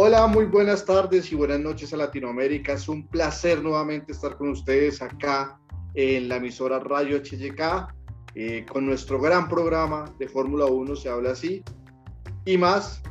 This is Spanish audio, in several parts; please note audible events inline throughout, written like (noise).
Hola, muy buenas tardes y buenas noches a Latinoamérica. Es un placer nuevamente estar con ustedes acá en la emisora Radio HYK eh, con nuestro gran programa de Fórmula 1, se habla así. Y más,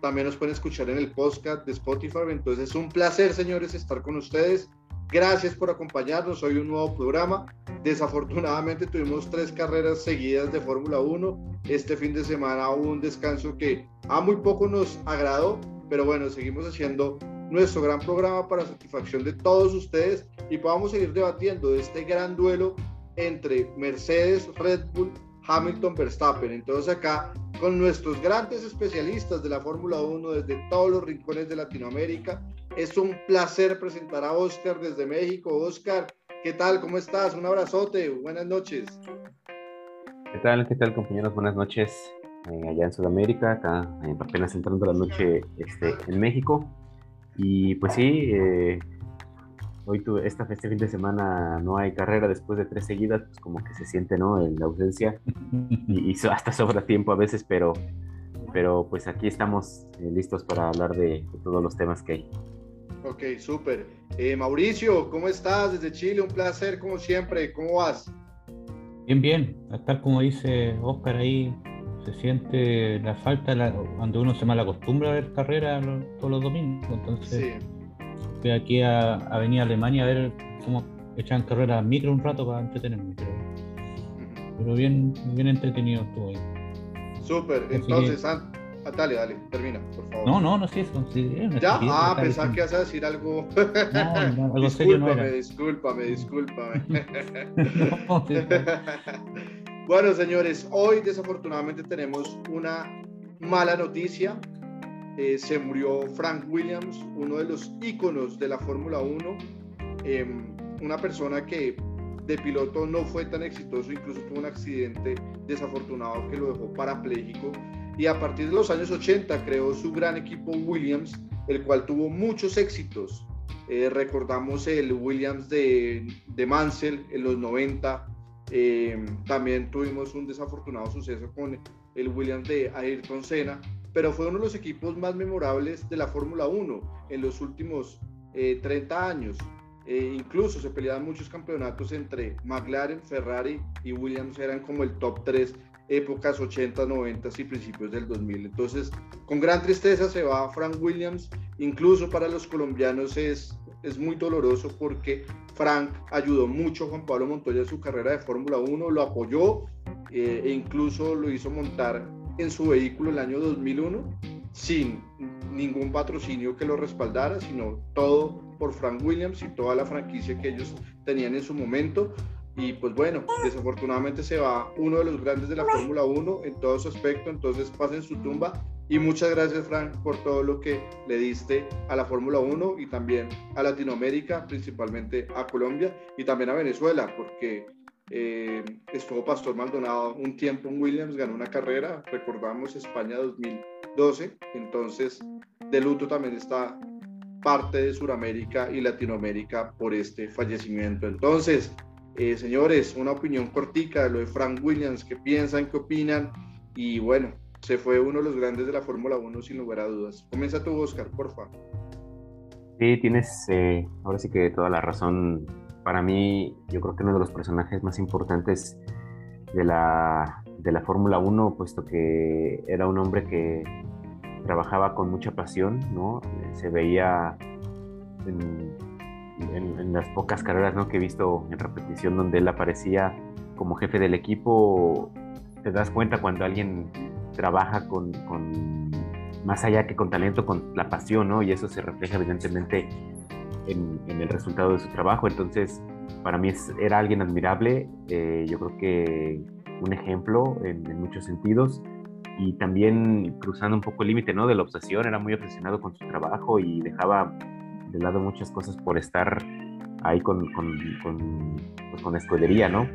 también nos pueden escuchar en el podcast de Spotify. Entonces es un placer, señores, estar con ustedes. Gracias por acompañarnos. Hoy un nuevo programa. Desafortunadamente tuvimos tres carreras seguidas de Fórmula 1. Este fin de semana hubo un descanso que a muy poco nos agradó, pero bueno, seguimos haciendo nuestro gran programa para satisfacción de todos ustedes y podamos seguir debatiendo de este gran duelo entre Mercedes, Red Bull, Hamilton, Verstappen. Entonces acá con nuestros grandes especialistas de la Fórmula 1 desde todos los rincones de Latinoamérica. Es un placer presentar a Oscar desde México. Oscar, ¿qué tal? ¿Cómo estás? Un abrazote. Buenas noches. ¿Qué tal? ¿Qué tal, compañeros? Buenas noches. Eh, allá en Sudamérica, acá eh, apenas entrando la noche este, en México. Y pues sí, eh, hoy tuve, esta, este fin de semana no hay carrera después de tres seguidas, pues como que se siente, ¿no? En la ausencia (laughs) y, hasta sobra tiempo a veces, pero, pero pues aquí estamos listos para hablar de, todos los temas que hay. Ok, súper. Mauricio, ¿cómo estás desde Chile? Un placer como siempre. ¿Cómo vas? Bien, bien. Tal como dice Oscar ahí, se siente la falta cuando uno se mal acostumbra a ver carreras todos los domingos. Entonces, fui aquí a, a, venir a Alemania a ver cómo echan carreras micro un rato para entretenerme. Pero, bien, bien entretenido estuvo ahí. Súper, entonces, ah, dale, dale, termina, por favor. No, no, no es eso. ya, ah, pensaba que ibas a decir algo. No, no, algo (laughs) discúlpame, discúlpame, discúlpame, (laughs) discúlpame. (laughs) Bueno, señores, hoy desafortunadamente tenemos una mala noticia. Eh, se murió Frank Williams, uno de los íconos de la Fórmula 1, em, una persona que de piloto no fue tan exitoso, incluso tuvo un accidente desafortunado que lo dejó parapléjico. Y a partir de los años 80 creó su gran equipo Williams, el cual tuvo muchos éxitos. Eh, recordamos el Williams de, de Mansell en los 90, eh, también tuvimos un desafortunado suceso con el Williams de Ayrton Senna, pero fue uno de los equipos más memorables de la Fórmula 1 en los últimos 30 eh, años. Eh, incluso se peleaban muchos campeonatos entre McLaren, Ferrari y Williams, eran como el top 3 épocas 80, 90 y principios del 2000. Entonces, con gran tristeza se va Frank Williams, incluso para los colombianos es es muy doloroso porque Frank ayudó mucho a Juan Pablo Montoya en su carrera de Fórmula 1, lo apoyó eh, e incluso lo hizo montar en su vehículo el año 2001 sin ningún patrocinio que lo respaldara, sino todo por Frank Williams y toda la franquicia que ellos tenían en su momento. Y pues bueno, desafortunadamente se va uno de los grandes de la Fórmula 1 en todo su aspecto, entonces pasen su tumba y muchas gracias, Frank, por todo lo que le diste a la Fórmula 1 y también a Latinoamérica, principalmente a Colombia y también a Venezuela, porque eh, estuvo Pastor Maldonado un tiempo en Williams, ganó una carrera, recordamos España 2012, entonces de luto también está parte de Sudamérica y Latinoamérica por este fallecimiento. Entonces, eh, señores, una opinión cortica de lo de Frank Williams, ¿qué piensan, qué opinan? Y bueno, se fue uno de los grandes de la Fórmula 1 sin lugar a dudas. Comienza tú, Oscar, por favor. Sí, tienes eh, ahora sí que toda la razón. Para mí, yo creo que uno de los personajes más importantes de la, de la Fórmula 1, puesto que era un hombre que trabajaba con mucha pasión, ¿no? Se veía en, en, las pocas carreras ¿no? que he visto en repetición donde él aparecía como jefe del equipo, te das cuenta cuando alguien trabaja con, más allá que con talento, con la pasión, ¿no? Y eso se refleja evidentemente en, el resultado de su trabajo. Entonces, para mí era alguien admirable, eh, yo creo que un ejemplo en, muchos sentidos y también cruzando un poco el límite, ¿no? De la obsesión, era muy obsesionado con su trabajo y dejaba de lado muchas cosas por estar ahí con, con, pues, escudería, ¿no?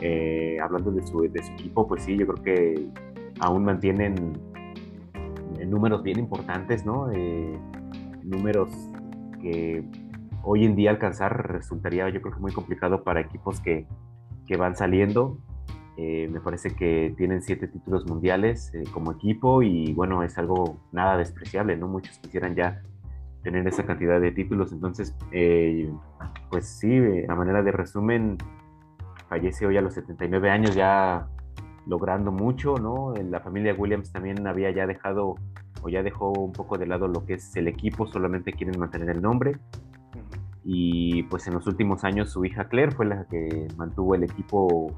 Eh, hablando de su, de su equipo, pues sí, yo creo que aún mantienen números bien importantes, ¿no? Eh, números que hoy en día alcanzar resultaría yo creo que muy complicado para equipos que, que van saliendo. Eh, me parece que tienen siete títulos mundiales eh, como equipo y bueno, es algo nada despreciable, ¿no? Muchos quisieran ya tener esa cantidad de títulos, entonces, eh, pues sí, a manera de resumen, fallece hoy a los 79 años ya logrando mucho, ¿no? La familia Williams también había ya dejado o ya dejó un poco de lado lo que es el equipo, solamente quieren mantener el nombre. Y pues en los últimos años su hija Claire fue la que mantuvo el equipo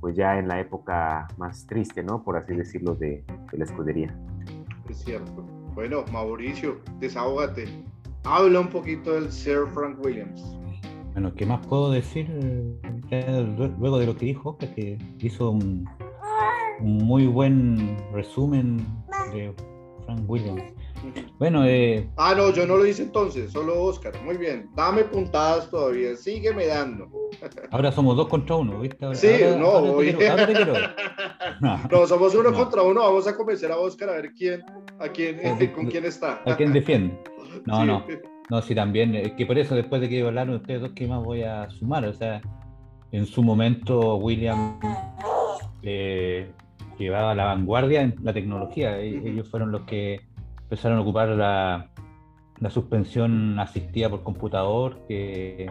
pues ya en la época más triste, ¿no? Por así decirlo, de, la escudería. Es cierto. Bueno, Mauricio, desahógate. Habla un poquito del Sir Frank Williams. Bueno, ¿qué más puedo decir eh, luego de lo que dijo? Que hizo un, muy buen resumen de Frank Williams. Bueno, eh... Ah, no, yo no lo hice entonces, solo Oscar. Muy bien, dame puntadas todavía, sígueme dando. Ahora somos dos contra uno, ¿viste? sí, (laughs) no, no, somos uno contra uno, vamos a convencer a Oscar a ver quién, a quién, (laughs) con quién está. A quién defiende. No, no, no, sí, también, es que por eso después de que hablaron ustedes dos, ¿qué más voy a sumar? O sea, en su momento William eh, llevaba la vanguardia en la tecnología, e-, ellos fueron los que empezaron a ocupar la, suspensión asistida por computador, que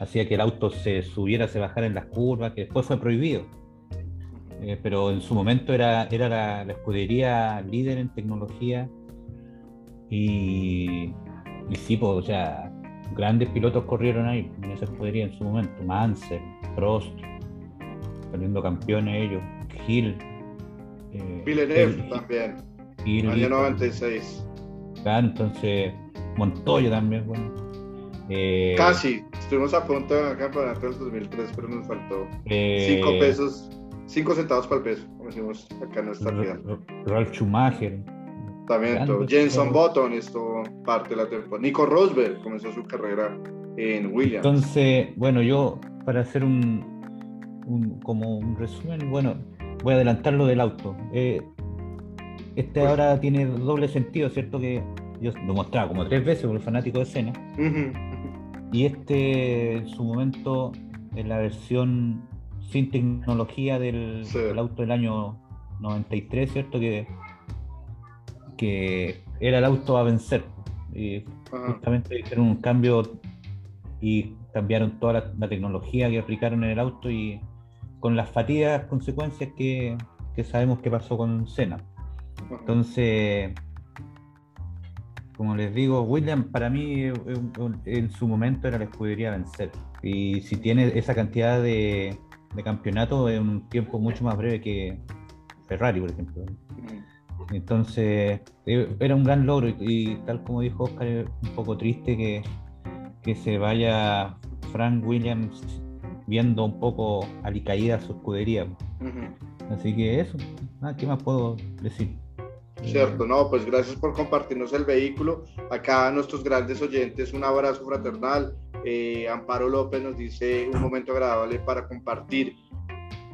hacía que el auto se subiera, se bajara en las curvas, que después fue prohibido. Eh, pero en su momento era, era la, escudería líder en tecnología y, y sí, pues, o sea, grandes pilotos corrieron ahí en esa escudería en su momento, Mansell, Prost, saliendo campeones ellos, Hill. Eh, Villeneuve también. Año 96. Claro, entonces Montoya también, bueno. Eh, Casi, estuvimos a punto de ganar campeonato del 2003, pero nos faltó 5 eh, pesos, 5 centavos para el peso, como decimos acá en nuestra vida. Ralf Schumacher. También, Jenson Button estuvo parte de la temporada. Nico Rosberg comenzó su carrera en Williams. Entonces, bueno, yo para hacer un, un como un resumen, bueno, voy a adelantar lo del auto. Eh, este ahora tiene doble sentido, ¿cierto? Que yo lo mostraba como tres veces por el fanático de escena. Y este en su momento, en la versión sin tecnología del, auto del año 93, ¿cierto? Que, que era el auto a vencer. Y justamente hicieron un cambio y cambiaron toda la, la, tecnología que aplicaron en el auto y con las fatigas consecuencias que, que sabemos que pasó con Senna. Entonces, como les digo, William para mí en su momento era la escudería a vencer. Y si tiene esa cantidad de, de campeonato en un tiempo mucho más breve que Ferrari, por ejemplo. Entonces, eh, era un gran logro y, tal como dijo Oscar, un poco triste que, que se vaya Frank Williams viendo un poco alicaída su escudería. Así que eso, ¿qué más puedo decir? Cierto, no, pues gracias por compartirnos el vehículo. Acá a nuestros grandes oyentes, un abrazo fraternal. Eh, Amparo López nos dice un momento agradable para compartir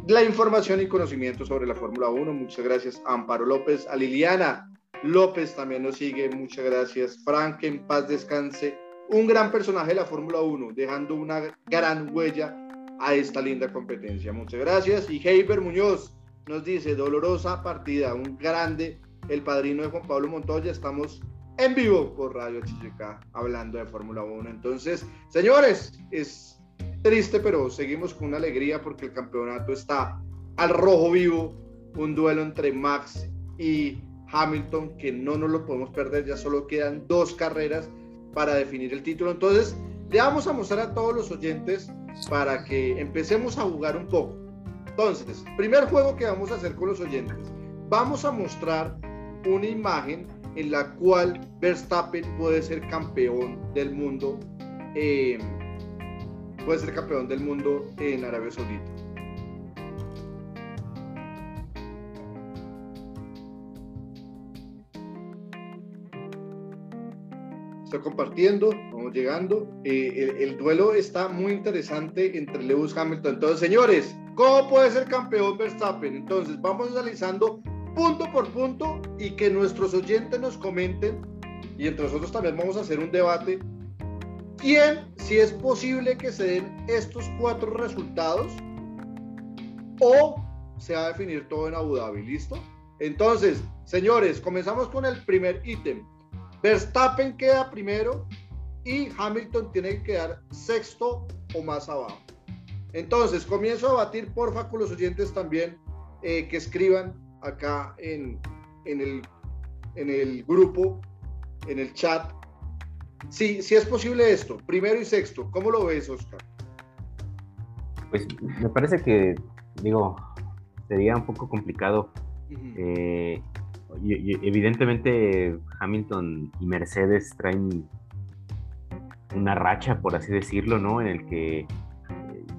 la información y conocimiento sobre la Fórmula 1. Muchas gracias, Amparo López. A Liliana López también nos sigue. Muchas gracias. Frank, en paz descanse. Un gran personaje de la Fórmula 1, dejando una gran huella a esta linda competencia. Muchas gracias. Y Heiber Muñoz nos dice, dolorosa partida, un grande el padrino de Juan Pablo Montoya. Estamos en vivo por Radio HGK hablando de Fórmula 1. Entonces, señores, es triste, pero seguimos con una alegría porque el campeonato está al rojo vivo. Un duelo entre Max y Hamilton que no nos lo podemos perder. Ya solo quedan dos carreras para definir el título. Entonces, le vamos a mostrar a todos los oyentes para que empecemos a jugar un poco. Entonces, primer juego que vamos a hacer con los oyentes. Vamos a mostrar una imagen en la cual Verstappen puede ser campeón del mundo, eh, puede ser campeón del mundo en Arabia Saudita. Estoy compartiendo, vamos llegando. Eh, el, el, duelo está muy interesante entre Lewis Hamilton. Entonces, señores, ¿cómo puede ser campeón Verstappen? Entonces, vamos analizando punto por punto y que nuestros oyentes nos comenten y entre nosotros también vamos a hacer un debate. ¿Quién, si es posible que se den estos cuatro resultados? ¿O se va a definir todo en Abu Dhabi, ¿listo? Entonces, señores, comenzamos con el primer ítem. Verstappen queda primero y Hamilton tiene que quedar sexto o más abajo. Entonces, comienzo a batir, porfa, con los oyentes también eh, que escriban acá en, en, el, en el grupo, en el chat. Sí, sí es posible esto, primero y sexto. ¿Cómo lo ves, Oscar? Pues me parece que, digo, sería un poco complicado. Eh, evidentemente Hamilton y Mercedes traen una racha, por así decirlo, ¿no? En el que eh,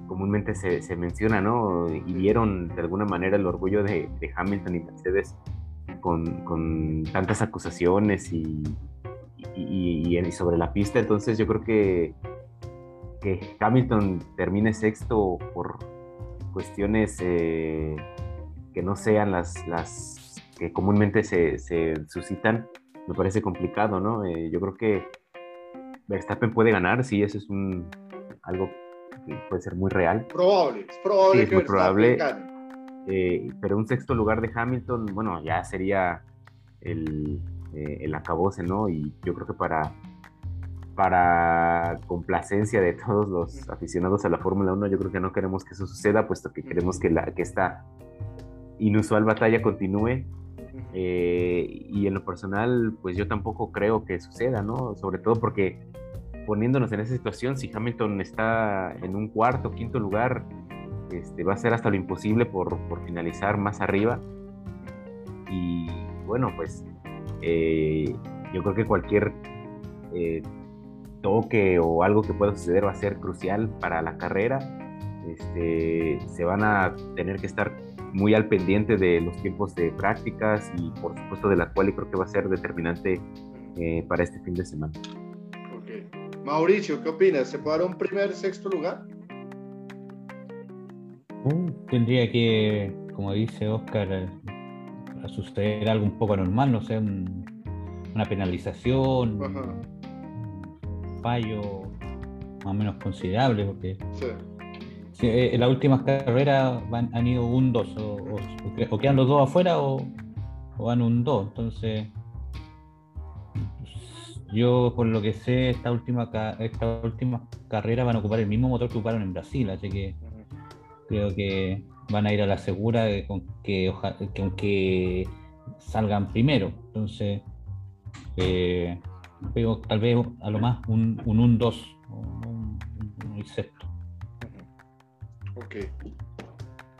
comúnmente se, menciona, ¿no? Y vieron de alguna manera el orgullo de, Hamilton y Mercedes con, tantas acusaciones y, sobre la pista. Entonces yo creo que, que Hamilton termine sexto por cuestiones eh, que no sean las que comúnmente se, suscitan, me parece complicado, ¿no? Eh, yo creo que Verstappen puede ganar, sí, eso es un algo que puede ser muy real. Probable, es probable que muy probable. Eh, pero un sexto lugar de Hamilton, bueno, ya sería el, eh, el acabose, ¿no? Y yo creo que para, para complacencia de todos los aficionados a la Fórmula 1, yo creo que no queremos que eso suceda, puesto que queremos que, la, que esta inusual batalla continúe. Eh, y en lo personal, pues yo tampoco creo que suceda, ¿no? Sobre todo porque poniéndonos en esa situación, si Hamilton está en un cuarto, quinto lugar, este, va a ser hasta lo imposible por, por finalizar más arriba. Y bueno, pues eh, yo creo que cualquier eh, toque o algo que pueda suceder va a ser crucial para la carrera. Este, se van a tener que estar muy al pendiente de los tiempos de prácticas y por supuesto de la cual y creo que va a ser determinante eh, para este fin de semana. Mauricio, ¿qué opinas? ¿Se puede dar un primer, sexto lugar? Uh, tendría que, como dice Oscar, eh, suceder algo un poco anormal, no sé, una penalización, un fallo más o menos considerable, porque eh, en las últimas carreras han ido un 2, o, quedan los dos afuera o, van un 2, entonces yo, por lo que sé, esta última, esta última carrera van a ocupar el mismo motor que ocuparon en Brasil, así que creo que van a ir a la segura con que, salgan primero. Entonces, eh, tal vez a lo más un 1-2 un, un, sexto. Ok.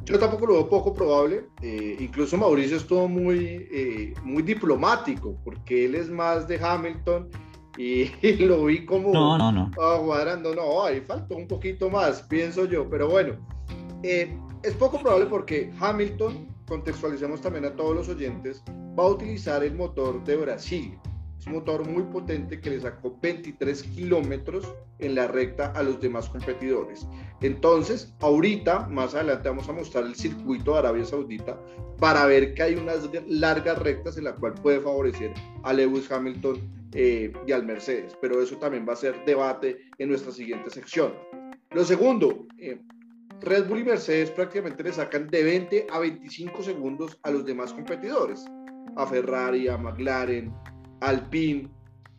Yo tampoco lo veo poco probable. Eh, incluso Mauricio estuvo muy, eh, muy diplomático, porque él es más de Hamilton y, (laughs) lo vi como no, no, no. cuadrando. No, ahí faltó un poquito más, pienso yo. Pero bueno, eh, es poco probable porque Hamilton, contextualicemos también a todos los oyentes, va a utilizar el motor de Brasil. Es un motor muy potente que le sacó 23 kilómetros en la recta a los demás competidores. Entonces, ahorita, más adelante, vamos a mostrar el circuito de Arabia Saudita para ver que hay unas largas rectas en la cual puede favorecer a Lewis Hamilton eh, y al Mercedes. Pero eso también va a ser debate en nuestra siguiente sección. Lo segundo, eh, Red Bull y Mercedes prácticamente le sacan de 20 a 25 segundos a los demás competidores, a Ferrari, a McLaren, Alpine,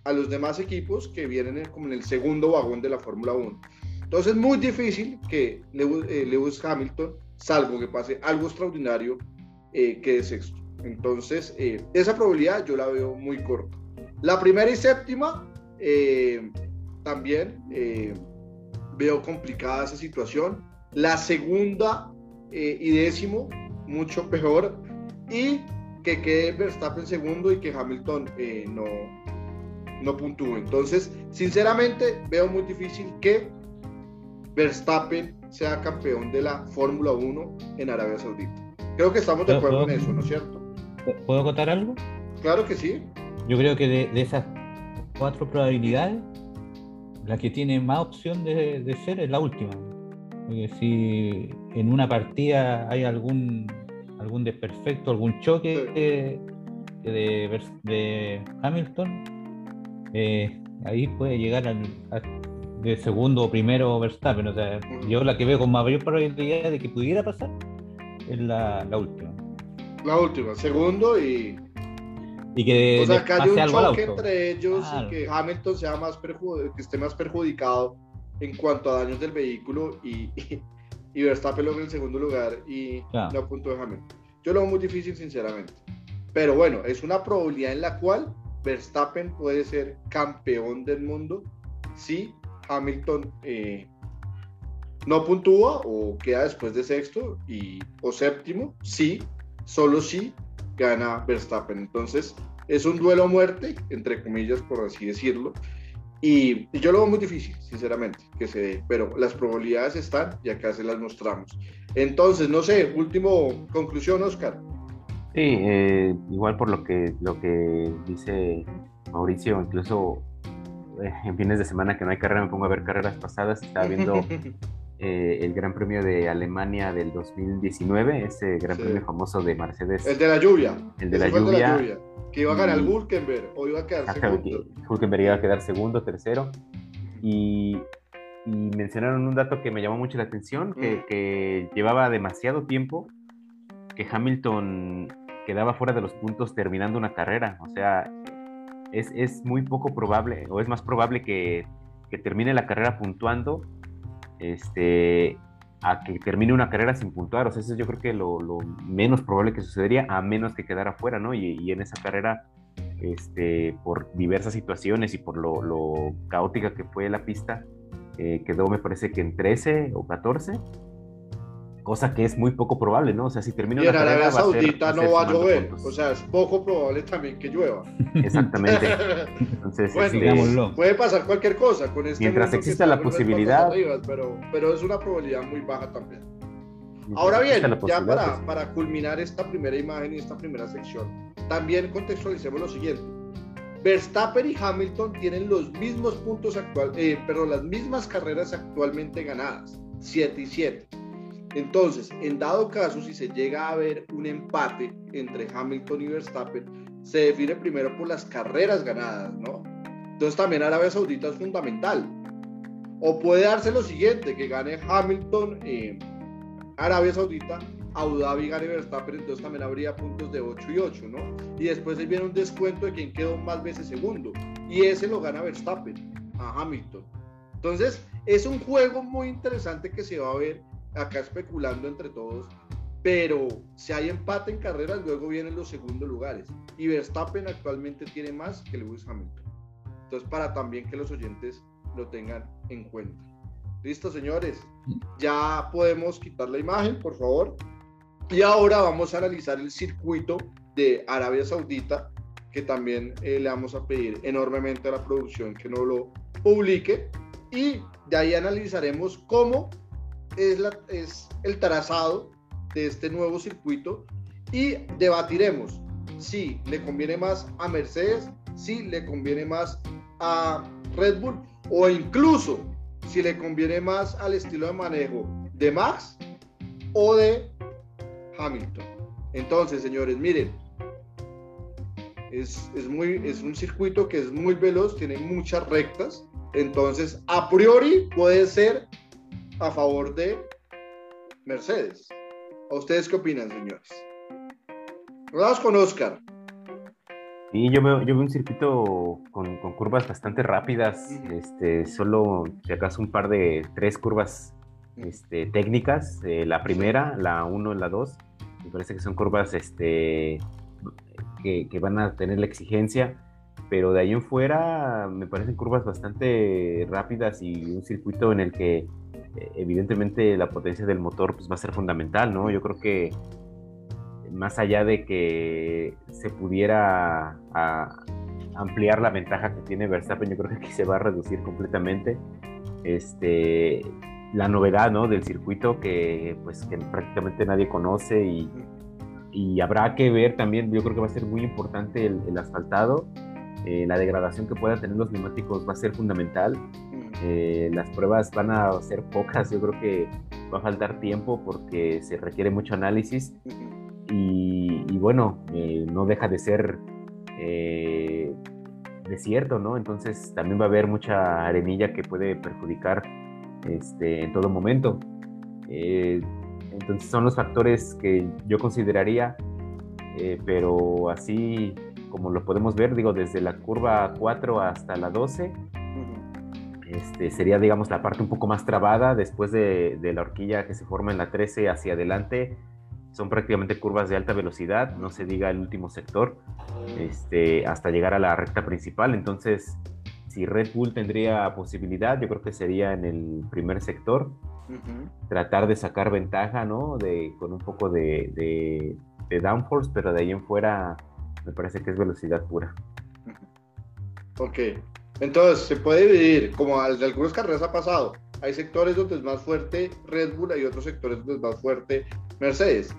a los demás equipos que vienen como en el segundo vagón de la Fórmula 1. Entonces es muy difícil que eh, Lewis, Hamilton, salvo que pase algo extraordinario, eh, quede sexto. Entonces eh, esa probabilidad yo la veo muy corta. La primera y séptima también veo complicada esa situación. La segunda y décimo, mucho peor. Y que quede Verstappen segundo y que Hamilton eh, no, no puntúe. Entonces, sinceramente, veo muy difícil que Verstappen sea campeón de la Fórmula 1 en Arabia Saudita. Creo que estamos de acuerdo en eso, ¿no es cierto? ¿Puedo contar algo? Claro que sí. Yo creo que de, esas cuatro probabilidades, la que tiene más opción de, de ser es la última. Porque si en una partida hay algún algún desperfecto, algún choque de, Hamilton, eh, ahí puede llegar al, de segundo o primero Verstappen. O sea, yo la que veo con mayor probabilidad de que pudiera pasar es la, última. La última, segundo y. Y que o sea, que haya un choque entre ellos y que Hamilton sea más que esté más perjudicado en cuanto a daños del vehículo y, y, Verstappen logre el segundo lugar y no punto de Hamilton. Yo lo veo muy difícil, sinceramente. Pero bueno, es una probabilidad en la cual Verstappen puede ser campeón del mundo si Hamilton eh, no puntúa o queda después de sexto y, o séptimo, sí, solo si gana Verstappen. Entonces, es un duelo a muerte, entre comillas, por así decirlo. Y, yo lo veo muy difícil, sinceramente, que se dé, pero las probabilidades están y acá se las mostramos. Entonces, no sé, último conclusión, Oscar. Sí, eh, igual por lo que, lo que dice Mauricio, incluso eh, en fines de semana que no hay carrera, me pongo a ver carreras pasadas, estaba viendo (laughs) eh, el Gran Premio de Alemania del 2019, ese Gran Premio famoso de Mercedes. El de la lluvia. El de, la lluvia, Que iba a ganar Hulkenberg o iba a quedar segundo. Hulkenberg iba a quedar segundo, tercero. Y, y mencionaron un dato que me llamó mucho la atención, que, que llevaba demasiado tiempo que Hamilton quedaba fuera de los puntos terminando una carrera. O sea, es, es muy poco probable, o es más probable que, que, termine la carrera puntuando este, a que termine una carrera sin puntuar. O sea, eso yo creo que lo, lo menos probable que sucedería, a menos que quedara fuera, ¿no? Y, y en esa carrera, este, por diversas situaciones y por lo, lo caótica que fue la pista, eh, quedó, me parece que en 13 o 14 cosa que es muy poco probable, ¿no? O sea, si termina y en Arabia Saudita no va a llover, o sea, es poco probable también que llueva. (laughs) Exactamente. Entonces, bueno, puede pasar cualquier cosa con este Mientras exista la posibilidad. pero, pero es una probabilidad muy baja también. Ahora bien, ya para, pues. para culminar esta primera imagen y esta primera sección, también contextualicemos lo siguiente. Verstappen y Hamilton tienen los mismos puntos actuales, eh, pero las mismas carreras actualmente ganadas, 7 y 7. Entonces, en dado caso, si se llega a ver un empate entre Hamilton y Verstappen, se define primero por las carreras ganadas, ¿no? Entonces también Arabia Saudita es fundamental. O puede darse lo siguiente, que gane Hamilton, eh, Arabia Saudita, Abu Dhabi gane Verstappen, entonces también habría puntos de 8 y 8, ¿no? Y después ahí viene un descuento de quien quedó más veces segundo. Y ese lo gana Verstappen a Hamilton. Entonces, es un juego muy interesante que se va a ver acá especulando entre todos, pero si hay empate en carreras, luego vienen los segundos lugares. Y Verstappen actualmente tiene más que Lewis Hamilton. Entonces, para también que los oyentes lo tengan en cuenta. Listo, señores. Ya podemos quitar la imagen, por favor. Y ahora vamos a analizar el circuito de Arabia Saudita, que también eh, le vamos a pedir enormemente a la producción que no lo publique. Y de ahí analizaremos cómo es, el trazado de este nuevo circuito y debatiremos si le conviene más a Mercedes, si le conviene más a Red Bull o incluso si le conviene más al estilo de manejo de Max o de Hamilton. Entonces, señores, miren, es, es, muy, es un circuito que es muy veloz, tiene muchas rectas, entonces a priori puede ser a favor de Mercedes. ¿A ustedes qué opinan, señores? Vamos con Oscar. Sí, yo veo, yo veo un circuito con, curvas bastante rápidas, este, solo si acaso un par de tres curvas este, técnicas, eh, la primera, la 1 y la 2, me parece que son curvas este, que, que, van a tener la exigencia, pero de ahí en fuera me parecen curvas bastante rápidas y un circuito en el que evidentemente la potencia del motor pues, va a ser fundamental, ¿no? Yo creo que más allá de que se pudiera ampliar la ventaja que tiene Verstappen, yo creo que aquí se va a reducir completamente. Este, la novedad ¿no? del circuito que, pues, que prácticamente nadie conoce y, y, habrá que ver también, yo creo que va a ser muy importante el, asfaltado, eh, la degradación que puedan tener los neumáticos va a ser fundamental eh, las pruebas van a ser pocas, yo creo que va a faltar tiempo porque se requiere mucho análisis y, bueno, eh, no deja de ser eh, desierto, ¿no? Entonces también va a haber mucha arenilla que puede perjudicar este, en todo momento. Entonces son los factores que yo consideraría, eh, pero así como lo podemos ver, digo, desde la curva 4 hasta la 12, este, sería, digamos, la parte un poco más trabada después de, de, la horquilla que se forma en la 13 hacia adelante. Son prácticamente curvas de alta velocidad, no se diga el último sector, este, hasta llegar a la recta principal. Entonces, si Red Bull tendría posibilidad, yo creo que sería en el primer sector, tratar de sacar ventaja, ¿no? De, con un poco de, de, de downforce, pero de ahí en fuera me parece que es velocidad pura. Ok, entonces se puede dividir, como de algunas carreras ha pasado, hay sectores donde es más fuerte Red Bull, hay otros sectores donde es más fuerte Mercedes.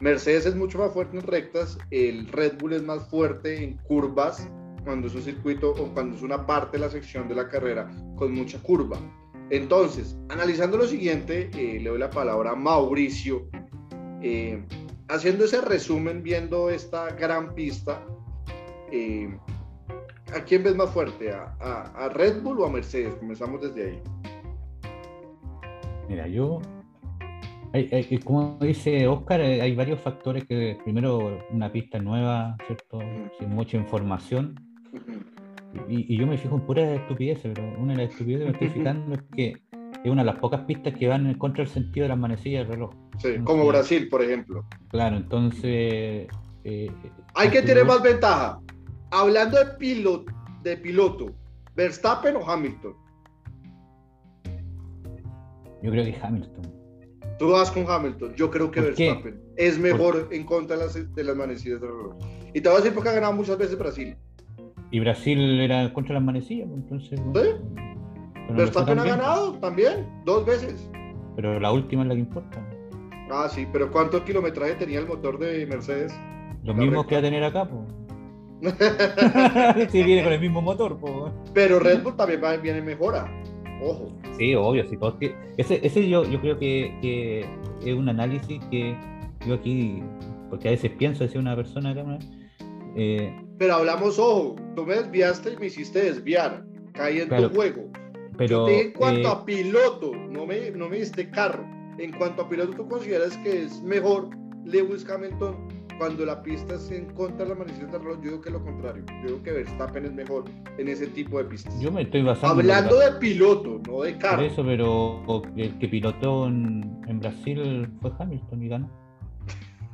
Mercedes es mucho más fuerte en rectas, el Red Bull es más fuerte en curvas, cuando es un circuito o cuando es una parte de la sección de la carrera con mucha curva. Entonces, analizando lo siguiente, eh, le doy la palabra a Mauricio. Eh, haciendo ese resumen, viendo esta gran pista, eh, ¿a quién ves más fuerte? ¿A, Red Bull o a Mercedes? Comenzamos desde ahí. Mira, yo, como dice Oscar, eh, hay varios factores que, primero, una pista nueva, ¿cierto? Sin mucha información. y, yo me fijo en puras estupideces, pero una de las estupideces que me estoy fijando es que es una de las pocas pistas que van en contra del sentido de las manecillas del reloj. Sí, como Brasil, por ejemplo. Claro, entonces... Eh, Hay que tener más ventaja. Hablando de piloto, de piloto, ¿Verstappen o Hamilton? Yo creo que Hamilton. Tú vas con Hamilton. Yo creo que Verstappen es mejor en contra de las, de las manecillas del reloj. Y te voy a decir porque ha ganado muchas veces Brasil. Y Brasil era contra las manecillas, entonces... ¿Sí? Verstappen ha ganado también, dos veces. Pero la última es la que importa. Ah, sí, pero ¿cuánto kilometraje tenía el motor de Mercedes? Lo mismo que va a tener acá, pues. (laughs) (laughs) sí, viene con el mismo motor, pues. Pero Red Bull también viene mejora. Ojo. Sí, obvio, sí. Ese, ese yo, yo creo que, es un análisis que yo aquí, porque a veces pienso decir una persona eh, pero hablamos, ojo, tú me desviaste y me hiciste desviar. Caí en tu juego. Pero, en cuanto eh, a piloto, no me, no me diste carro. En cuanto a piloto, ¿tú consideras que es mejor Lewis Hamilton cuando la pista es en contra de la manecillas de reloj? Yo digo que lo contrario. Yo digo que Verstappen es mejor en ese tipo de pistas. Yo me estoy basando. Hablando de piloto, no de carro. Por eso, pero el que pilotó en, en Brasil fue Hamilton y ganó.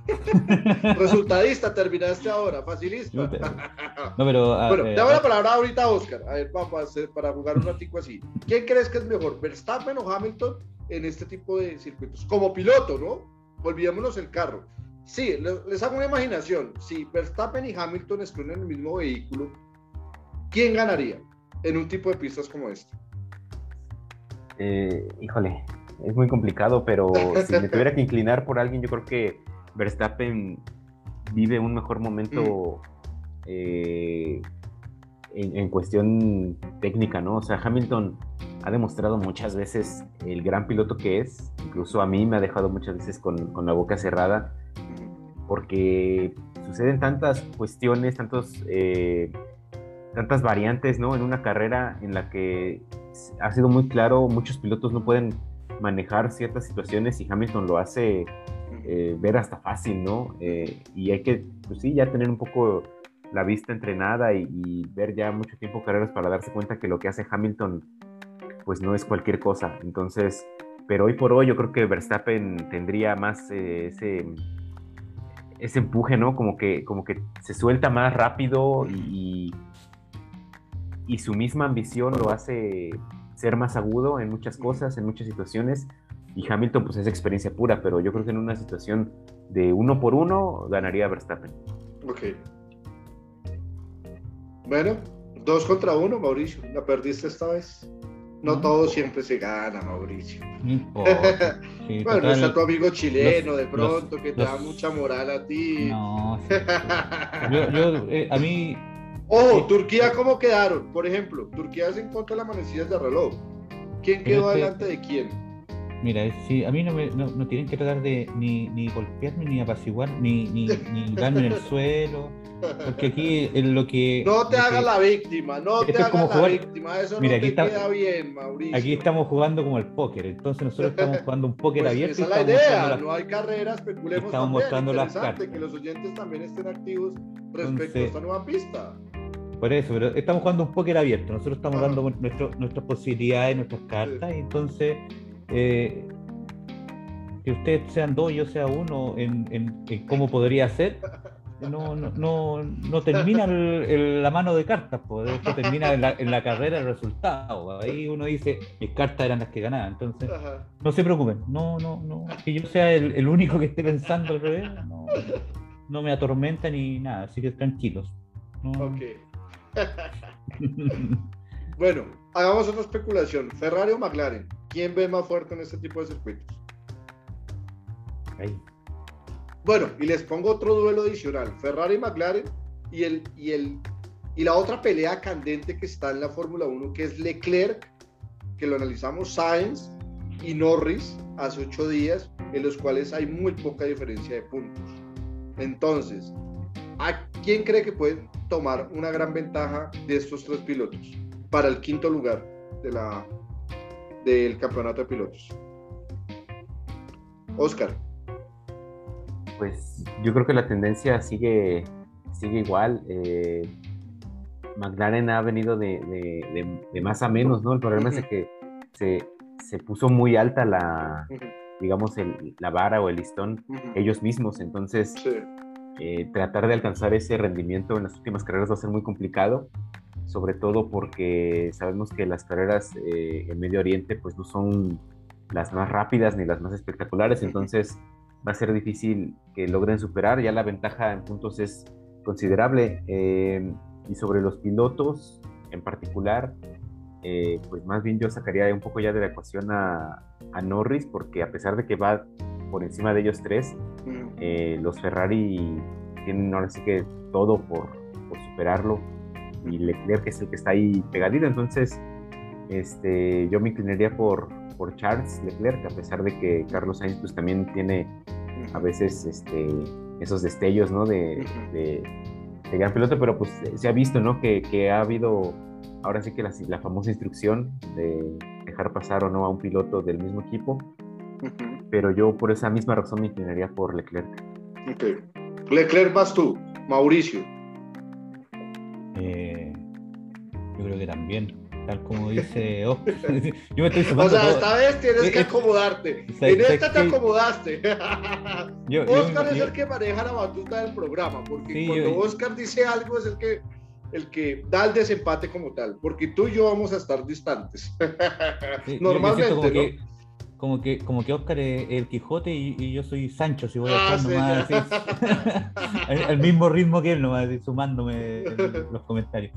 (laughs) Resultadista terminaste ahora, facilista. (laughs) No, pero. bueno, te la palabra ahorita a Oscar. A ver, para, para jugar un ratico así. ¿Quién crees que es mejor, Verstappen o Hamilton en este tipo de circuitos? Como piloto, ¿no? Olvidémonos el carro. Sí, les hago una imaginación. Si Verstappen y Hamilton estuvieran en el mismo vehículo, ¿quién ganaría en un tipo de pistas como este? Eh, híjole, es muy complicado, pero si me tuviera que (laughs) inclinar por alguien, yo creo que Verstappen vive un mejor momento mm. eh, en, cuestión técnica, ¿no? O sea, Hamilton ha demostrado muchas veces el gran piloto que es, incluso a mí me ha dejado muchas veces con, la boca cerrada, porque suceden tantas cuestiones, tantos, eh, tantas variantes, ¿no? En una carrera en la que ha sido muy claro, muchos pilotos no pueden manejar ciertas situaciones y Hamilton lo hace eh, ver hasta fácil, ¿no? Eh, y hay que, pues sí, ya tener un poco la vista entrenada y, ver ya mucho tiempo carreras para darse cuenta que lo que hace Hamilton, pues no es cualquier cosa. Entonces, pero hoy por hoy yo creo que Verstappen tendría más eh, ese, ese empuje, ¿no? Como que, como que se suelta más rápido y, y su misma ambición lo hace ser más agudo en muchas cosas, en muchas situaciones y Hamilton pues es experiencia pura, pero yo creo que en una situación de uno por uno ganaría Verstappen. Ok. Bueno, dos contra uno, Mauricio. La perdiste esta vez. No, todo siempre se gana, Mauricio. (laughs) bueno, está tu amigo chileno de pronto que te da mucha moral a ti. No. (laughs) yo, eh, a mí. Ojo, Turquía, ¿cómo quedaron? Por ejemplo, Turquía se encuentra las manecillas de reloj. ¿Quién quedó este- delante de quién? Mira, sí, a mí no, me, no, tienen que tratar de ni, ni golpearme, ni apaciguar, ni, ni, ni darme en el suelo. Porque aquí es lo que. No te hagas la víctima, no te hagas la víctima. Eso no te queda bien, Mauricio. Aquí estamos jugando como el póker. Entonces nosotros estamos (laughs) jugando un póker pues abierto. Esa es la idea. No hay carreras, especulemos. Estamos mostrando las cartas. Que los oyentes también estén activos respecto a esta nueva pista. Por eso, pero estamos jugando un póker abierto. Nosotros estamos dando nuestro, nuestras posibilidades, nuestras cartas. Y entonces eh, que ustedes sean dos y yo sea uno en, en, cómo podría ser, no, no, no, termina la mano de cartas, pues, termina en la, en la, carrera el resultado. Ahí uno dice, mis cartas eran las que ganaban. Entonces, no se preocupen, no, no, no, que yo sea el, único que esté pensando al revés, no, no, me atormenta ni nada, así que tranquilos. Ok. (laughs) bueno, hagamos otra especulación. Ferrari o McLaren. ¿Quién ve más fuerte en este tipo de circuitos? Bueno, y les pongo otro duelo adicional. Ferrari y McLaren y, el, y, el, y la otra pelea candente que está en la Fórmula 1, que es Leclerc, que lo analizamos, Sainz y Norris hace ocho días, en los cuales hay muy poca diferencia de puntos. Entonces, ¿a quién cree que puede tomar una gran ventaja de estos tres pilotos para el quinto lugar de la, del campeonato de pilotos. Oscar. Pues yo creo que la tendencia sigue, sigue igual. Eh, McLaren ha venido de, más a menos, ¿no? El problema es que se, puso muy alta la, digamos, la vara o el listón ellos mismos. Entonces, eh, tratar de alcanzar ese rendimiento en las últimas carreras va a ser muy complicado sobre todo porque sabemos que las carreras eh, en Medio Oriente pues no son las más rápidas ni las más espectaculares, entonces va a ser difícil que logren superar, ya la ventaja en puntos es considerable eh, y sobre los pilotos en particular, eh, pues más bien yo sacaría un poco ya de la ecuación a, Norris porque a pesar de que va por encima de ellos tres, los Ferrari tienen ahora sí que todo por, por superarlo y Leclerc que es el que está ahí pegadito. Entonces, este, yo me inclinaría por, por Charles Leclerc, a pesar de que Carlos Sainz pues, también tiene a veces este, esos destellos ¿no? de, de, gran piloto, pero pues se ha visto ¿no? que, que ha habido ahora sí que la, la, famosa instrucción de dejar pasar o no a un piloto del mismo equipo, pero yo por esa misma razón me inclinaría por Leclerc. Leclerc vas tú, Mauricio. Eh, yo creo que también, tal como dice Oscar. (laughs) yo me estoy O sea, esta vez tienes que acomodarte. En esta te acomodaste. (laughs) Oscar es el que maneja la batuta del programa, porque cuando Oscar dice algo es el que el que da el desempate como tal, porque tú y yo vamos a estar distantes. (laughs) Normalmente, ¿no? Como que, como que Oscar es el Quijote y, yo soy Sancho, si voy a estar nomás al, mismo ritmo que él, nomás sumándome (laughs) los comentarios.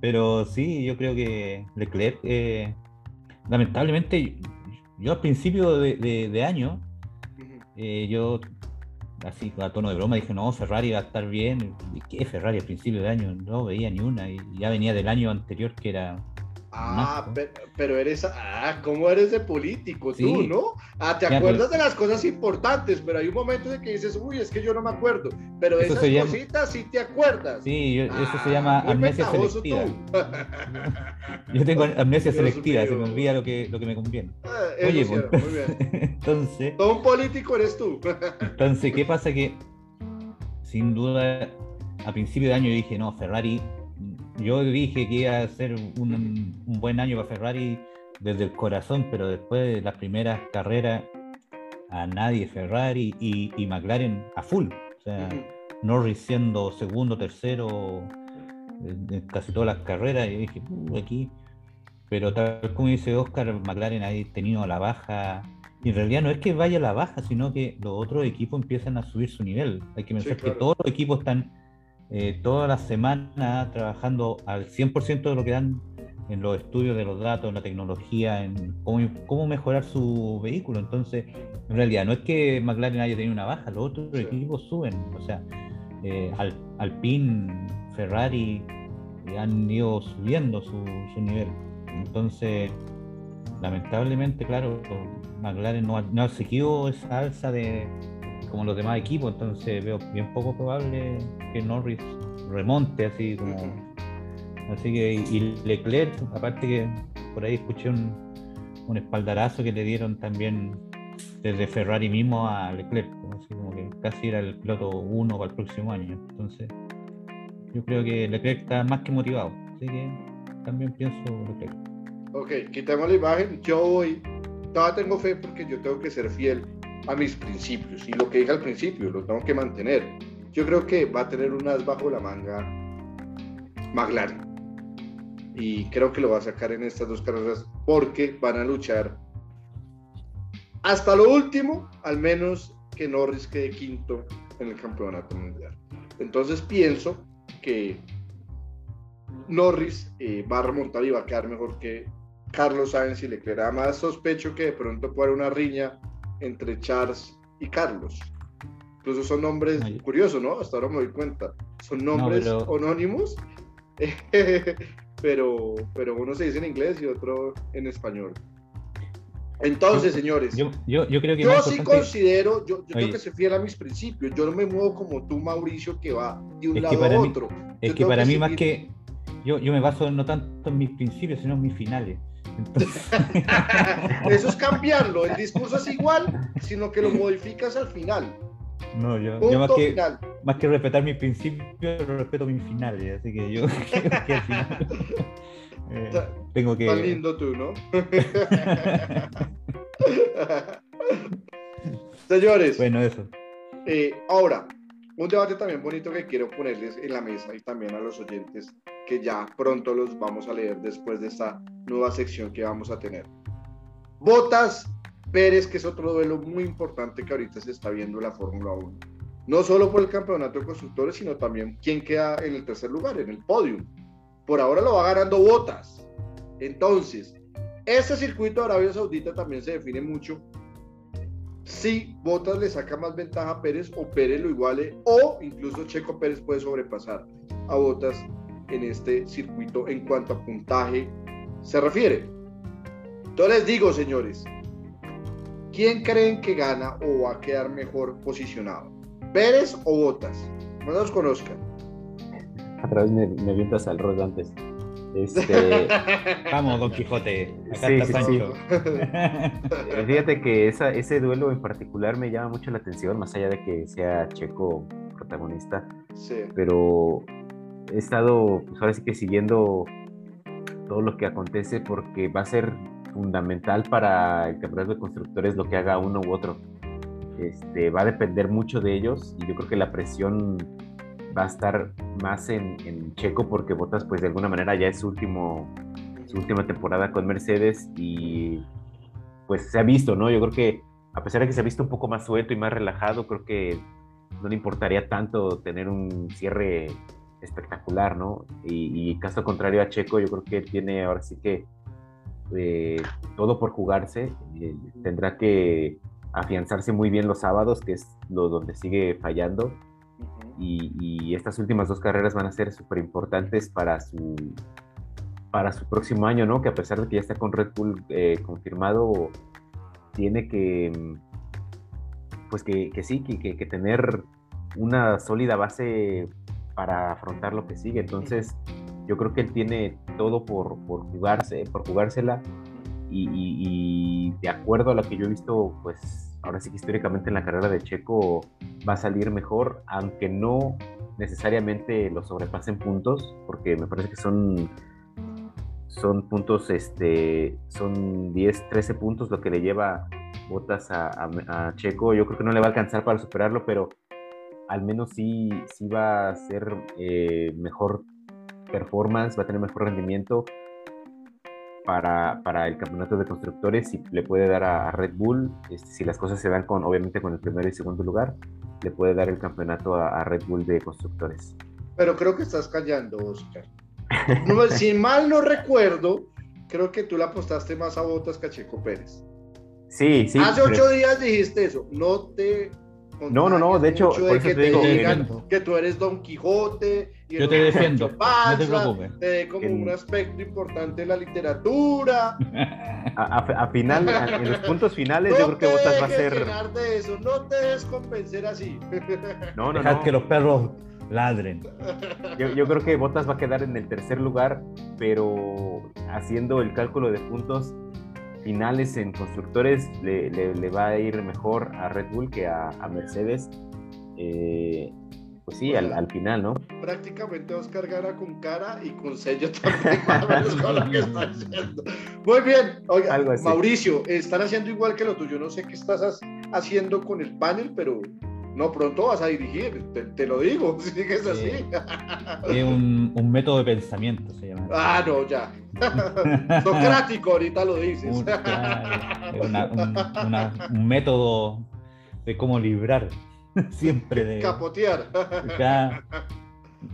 Pero sí, yo creo que Leclerc, eh, lamentablemente, yo al principio de, año, eh, yo así a tono de broma dije, no, Ferrari va a estar bien. ¿Y qué Ferrari al principio de año? No veía ni una, y ya venía del año anterior que era Ah, pero, eres, ah, ¿cómo eres de político tú, no? Ah, te acuerdas de las cosas importantes, pero hay un momento de que dices, uy, es que yo no me acuerdo, pero de esas cositas sí te acuerdas. Sí, eso se llama ah, amnesia selectiva. (laughs) yo tengo amnesia selectiva, se me olvida lo que, lo que me conviene. Ah, Oye, pues, muy bien. (laughs) entonces... Todo un político eres tú. (laughs) entonces, ¿qué pasa? Que sin duda, a principio de año dije, no, Ferrari yo dije que iba a ser un, buen año para Ferrari desde el corazón, pero después de las primeras carreras, a nadie Ferrari y, McLaren a full. O sea, Norris siendo segundo, tercero en casi todas las carreras, y dije, uh, aquí. Pero tal como dice Oscar, McLaren ha tenido la baja. Y en realidad no es que vaya a la baja, sino que los otros equipos empiezan a subir su nivel. Hay que pensar que todos los equipos están eh, toda la semana trabajando al 100% de lo que dan en los estudios de los datos, en la tecnología, en cómo, mejorar su vehículo. Entonces, en realidad, no es que McLaren haya tenido una baja, los otros equipos suben. O sea, eh, Alpine, Ferrari eh, han ido subiendo su, nivel. Entonces, lamentablemente, claro, McLaren no ha, no ha seguido esa alza de como los demás equipos, entonces veo bien poco probable que Norris remonte así como. Así que, y Leclerc, aparte que por ahí escuché un, un espaldarazo que le dieron también desde Ferrari mismo a Leclerc, así como que casi era el piloto uno para el próximo año. Entonces, yo creo que Leclerc está más que motivado, así que también pienso Leclerc. Ok, quitamos la imagen. Yo voy, todavía tengo fe porque yo tengo que ser fiel a mis principios y lo que dije al principio lo tengo que mantener. Yo creo que va a tener un as bajo la manga McLaren y creo que lo va a sacar en estas dos carreras porque van a luchar hasta lo último, al menos que Norris quede quinto en el campeonato mundial. Entonces pienso que Norris eh, va a remontar y va a quedar mejor que Carlos Sainz y Leclerc. Además sospecho que de pronto puede haber una riña entre Charles y Carlos. Incluso son nombres curiosos, ¿no? Hasta ahora me doy cuenta. Son nombres anónimos, (laughs) pero, pero uno se dice en inglés y otro en español. Entonces, señores, yo, yo, creo que yo sí considero, yo, yo tengo que ser fiel a mis principios. Yo no me muevo como tú, Mauricio, que va de un lado a otro. es que para mí, más que yo, yo me baso no tanto en mis principios, sino en mis finales. (laughs) Eso es cambiarlo. El discurso es igual, sino que lo modificas al final. No, yo, yo más, que, más, que, respetar mis principios, respeto mis finales. Así que yo (laughs) creo que al final. (laughs) Eh, tengo que. Tan lindo tú, ¿no? Señores. Bueno, eso. Eh, ahora, un debate también bonito que quiero ponerles en la mesa y también a los oyentes, que ya pronto los vamos a leer después de esta nueva sección que vamos a tener. Botas Pérez, que es otro duelo muy importante que ahorita se está viendo en la Fórmula 1. No solo por el campeonato de constructores, sino también quién queda en el tercer lugar, en el podium. Por ahora lo va ganando Botas. Entonces, este circuito de Arabia Saudita también se define mucho si Botas le saca más ventaja a Pérez o Pérez lo iguale o incluso Checo Pérez puede sobrepasar a Botas en este circuito en cuanto a puntaje se refiere. Entonces les digo, señores, ¿quién creen que gana o va a quedar mejor posicionado? ¿Pérez o Botas? No los conozcan. A través me, me al rol antes. Este... (laughs) Vamos, Don Quijote. Acá está Sancho. Fíjate que esa, ese duelo en particular me llama mucho la atención, más allá de que sea Checo protagonista. Sí. Pero he estado, pues ahora sí que siguiendo todo lo que acontece porque va a ser fundamental para el campeonato de constructores lo que haga uno u otro. Este, va a depender mucho de ellos y yo creo que la presión va a estar más en, Checo porque Botas pues de alguna manera ya es su, último, su última temporada con Mercedes y pues se ha visto, ¿no? Yo creo que a pesar de que se ha visto un poco más suelto y más relajado, creo que no le importaría tanto tener un cierre espectacular, ¿no? Y, caso contrario a Checo, yo creo que tiene ahora sí que eh, todo por jugarse, eh, tendrá que afianzarse muy bien los sábados, que es lo donde sigue fallando, y, estas últimas dos carreras van a ser súper importantes para su, para su próximo año, ¿no? Que a pesar de que ya está con Red Bull eh, confirmado, tiene que, pues que, que sí, que, que, tener una sólida base para afrontar lo que sigue. Entonces, yo creo que él tiene todo por, por jugarse, por jugársela. Y, y, de acuerdo a lo que yo he visto, pues ahora sí que históricamente en la carrera de Checo va a salir mejor, aunque no necesariamente lo sobrepasen puntos, porque me parece que son son puntos, este, son 10, 13 puntos lo que le lleva botas a, Checo. Yo creo que no le va a alcanzar para superarlo, pero al menos sí, sí va a ser eh, mejor performance, va a tener mejor rendimiento para, para, el campeonato de constructores y le puede dar a, Red Bull, este, si las cosas se dan con, obviamente con el primero y segundo lugar, le puede dar el campeonato a, Red Bull de constructores. Pero creo que estás callando, Oscar. (laughs) si mal no recuerdo, creo que tú le apostaste más a Botas que a Checo Pérez. Sí, sí. Hace ocho días dijiste eso. No te no, no, no, de hecho, que te digan que tú eres Don Quijote. Yo te defiendo, no te preocupes. Te como un aspecto importante en la literatura. A, final, en los puntos finales, yo creo que Botas va a ser. De eso. No te dejes convencer así. No, no, no. que los perros ladren. Yo, creo que Botas va a quedar en el tercer lugar, pero haciendo el cálculo de puntos finales en constructores le, va a ir mejor a Red Bull que a, Mercedes. Eh, pues sí, al, final, ¿no? Prácticamente Oscar gana con cara y con sello también, (laughs) con lo que está haciendo. Muy bien, oiga, Mauricio, están haciendo igual que lo tuyo. No sé qué estás haciendo con el panel, pero no, pronto vas a dirigir, te, lo digo, (laughs) si es así. (laughs) Es un, un, método de pensamiento, se llama. Ah, no, ya. Socrático, ahorita lo dices. un, método de cómo librar, (laughs) siempre de... Capotear.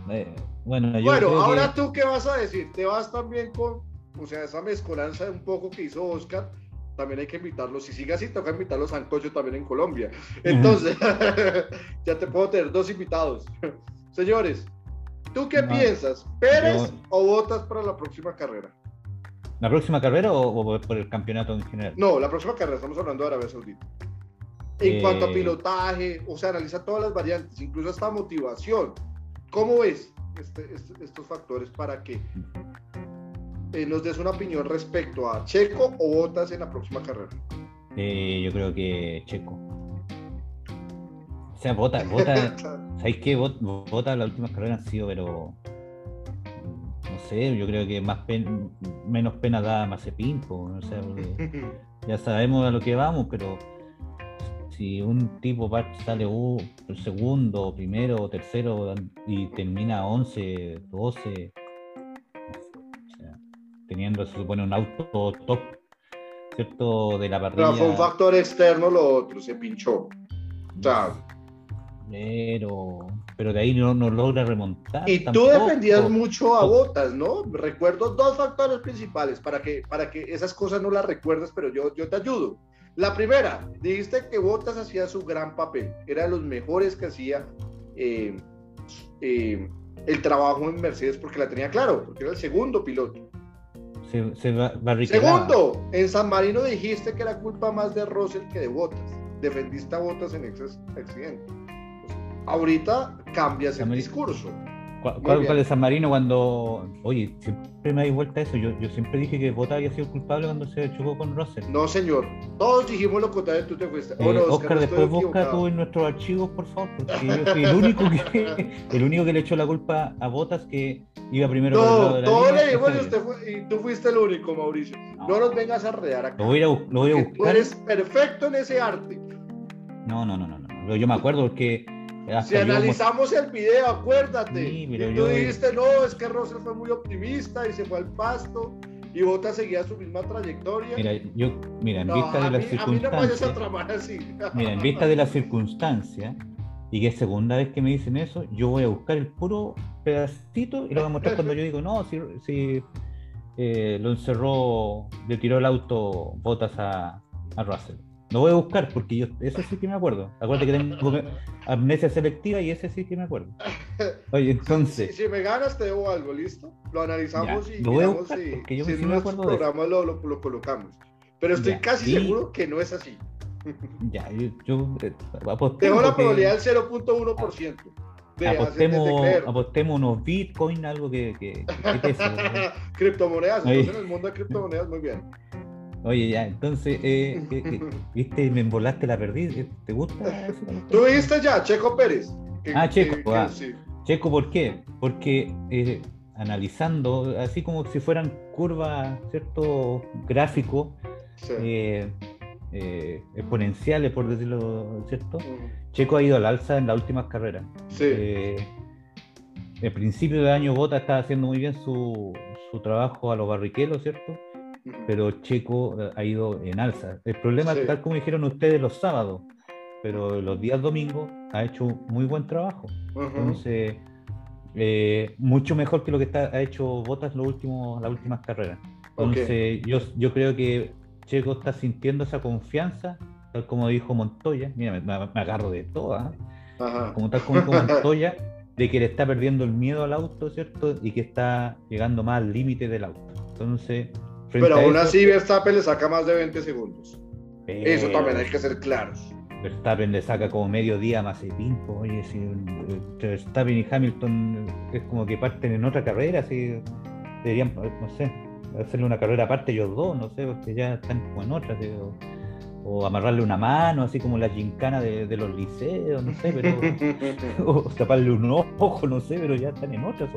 Eh, bueno, bueno ahora tú qué vas a decir, te vas también con, o sea, esa mezcolanza un poco que hizo Oscar también hay que invitarlos. Si sigue así, toca invitarlos a Sancocho también en Colombia. Entonces, (laughs) ya te puedo tener dos invitados. (laughs) Señores, ¿tú qué piensas? ¿Pérez o votas para la próxima carrera? ¿La próxima carrera o, por el campeonato en general? No, la próxima carrera, estamos hablando de Arabia Saudita. En cuanto a eh, pilotaje, o sea, analiza todas las variantes, incluso hasta motivación. ¿Cómo ves este, este, estos factores para que eh, nos des una opinión respecto a Checo o Botas en la próxima carrera. Eh, yo creo que Checo. O sea, Bota, Bota (laughs) ¿sabéis qué? Bota las últimas carreras han sido, pero no sé, yo creo que más menos pena da Mazepin, o sea, (laughs) ya sabemos a lo que vamos, pero si un tipo sale uh, segundo, primero, tercero y termina 11, 12, teniendo, se supone, un auto top, ¿cierto? De la parrilla. Pero fue un factor externo lo otro, se pinchó. Pero, pero de ahí no, no logra remontar. Y tú defendías mucho a Botas, ¿no? Recuerdo dos factores principales para que, para que esas cosas no las recuerdes, pero yo, yo te ayudo. La primera, dijiste que Botas hacía su gran papel, era de los mejores que hacía eh, eh, el trabajo en Mercedes porque la tenía claro, porque era el segundo piloto. Se, se Segundo, en San Marino dijiste que era culpa más de Russell que de Botas. Defendiste a Botas en ese accidente. ahorita cambias el discurso. ¿Cuál, cuál, San Marino cuando, oye, siempre me da vuelta eso? Yo, yo siempre dije que Bota había sido culpable cuando se chocó con Russell. No, señor. Todos dijimos lo contrario, tú te fuiste. Eh, Oscar, después busca tú en nuestros archivos, por favor, porque yo fui el único que, (laughs) el único que le echó la culpa a Botas que iba primero no, por el lado de la todo le dijimos y, usted fue, y tú fuiste el único, Mauricio. No, nos vengas a rear acá. Lo voy a, lo voy a buscar. Tú eres perfecto en ese arte. No, no, no, no. no. Yo me acuerdo porque si analizamos el video, acuérdate. y tú dijiste, no, es que Russell fue muy optimista y se fue al pasto y Bota seguía su misma trayectoria. Mira, yo, mira, en vista de las circunstancias. mira, en vista de las circunstancias, y que es segunda vez que me dicen eso, yo voy a buscar el puro pedacito y lo voy a mostrar cuando yo digo, no, si, si eh, lo encerró, le tiró el auto botas a, a Russell. Lo voy a buscar porque yo, eso sí que me acuerdo. Acuérdate que tengo amnesia selectiva y ese sí que me acuerdo. Oye, entonces. Si, me ganas, te debo algo, ¿listo? Lo analizamos y lo voy a buscar, si, yo si sí me acuerdo programa lo, lo, colocamos. Pero estoy casi seguro que no es así. Ya, yo, yo eh, Tengo la probabilidad del 0.1%. De apostemos, apostemos unos bitcoin, algo que, que, que, (laughs) criptomonedas, entonces en el mundo de criptomonedas, muy bien. Oye, ya, entonces, eh, eh, eh, (laughs) viste, me embolaste la perdí. ¿Te gusta? ¿Tú viste ya, Checo Pérez? ah, Checo, ah. Checo, ¿por qué? Porque analizando, así como si fueran curvas, ¿cierto? Gráficos exponenciales, por decirlo, ¿cierto? Checo ha ido al alza en las últimas carreras. Sí. el principio del año Bota estaba haciendo muy bien su, su trabajo a los barriquelos, ¿cierto? Pero Checo eh, ha ido en alza. El problema, es tal como dijeron ustedes los sábados, pero los días domingos ha hecho muy buen trabajo. Entonces, eh, mucho mejor que lo que está, ha hecho Botas los últimos, las últimas carreras. Entonces, yo, yo creo que Checo está sintiendo esa confianza tal como dijo Montoya, mira, me, agarro de todo, ¿ah? como tal como dijo (laughs) Montoya, de que le está perdiendo el miedo al auto, ¿cierto? Y que está llegando más al límite del auto. Entonces, pero aún así Verstappen le saca más de 20 segundos. Eso también hay que ser claros. Verstappen le saca como medio día más de tiempo. Oye, si Verstappen y Hamilton es como que parten en otra carrera, si deberían, no sé, hacerle una carrera aparte ellos dos, no sé, porque ya están como en otra, o, amarrarle una mano, así como la gincana de, los liceos, no sé, pero (laughs) o taparle un ojo, no sé, pero ya están en otras.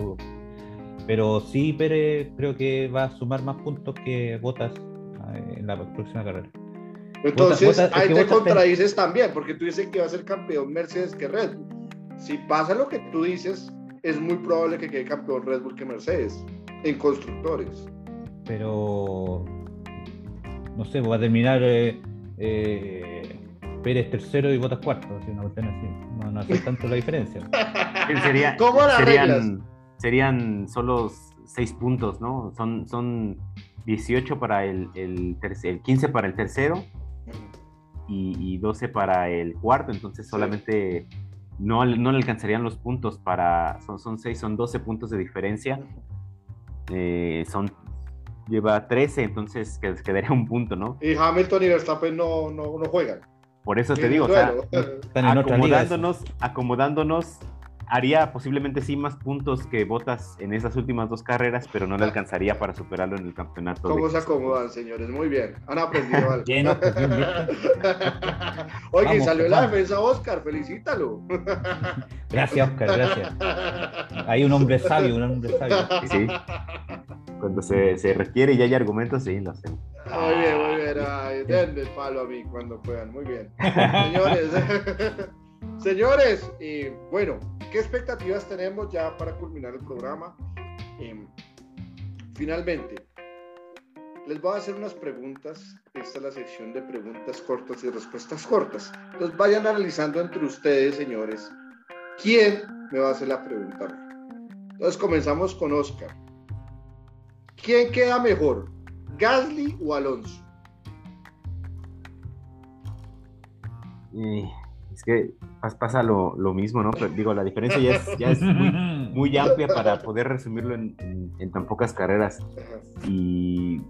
Pero sí, Pérez creo que va a sumar más puntos que Botas eh, en la próxima carrera. Entonces, ahí te contradices también, porque tú dices que va a ser campeón Mercedes que Red Bull. Si pasa lo que tú dices, es muy probable que quede campeón Red Bull que Mercedes en constructores. Pero, no sé, va a terminar eh, eh, Pérez tercero y Botas cuarto, así, una así. No, no hace tanto la diferencia. (laughs) Sería, ¿Cómo serían, serían solo seis puntos, ¿no? Son, son 18 para el, el, el 15 para el tercero y, 12 para el cuarto, entonces solamente no, no, le alcanzarían los puntos para, son, son 6, son 12 puntos de diferencia, eh, son, lleva 13, entonces quedaría un punto, ¿no? Y Hamilton y Verstappen no, no, no juegan. Por eso te digo, o sea, acomodándonos, acomodándonos haría posiblemente sí más puntos que Botas en esas últimas dos carreras, pero no le alcanzaría para superarlo en el campeonato. ¿Cómo se acomodan, señores? Muy bien. Han aprendido algo. (laughs) Oye, salió la defensa Oscar, felicítalo. gracias, Oscar, gracias. Hay un hombre sabio, un hombre sabio. Sí. Cuando se, se requiere y hay argumentos, sí, lo hacemos. Muy bien, muy bien. Ay, denme el palo a mí cuando puedan. Muy bien. Señores. (laughs) Señores, eh, bueno, ¿qué expectativas tenemos ya para culminar el programa? Em, finalmente, les voy a hacer unas preguntas. Esta es la sección de preguntas cortas y respuestas cortas. Entonces vayan analizando entre ustedes, señores, quién me va a hacer la pregunta. Entonces comenzamos con Oscar. ¿Quién queda mejor, Gasly o Alonso? Es que pasa lo, mismo, ¿no? Pero, digo, la diferencia ya es, ya es muy, (laughs) amplia para poder resumirlo en, tan pocas carreras. Y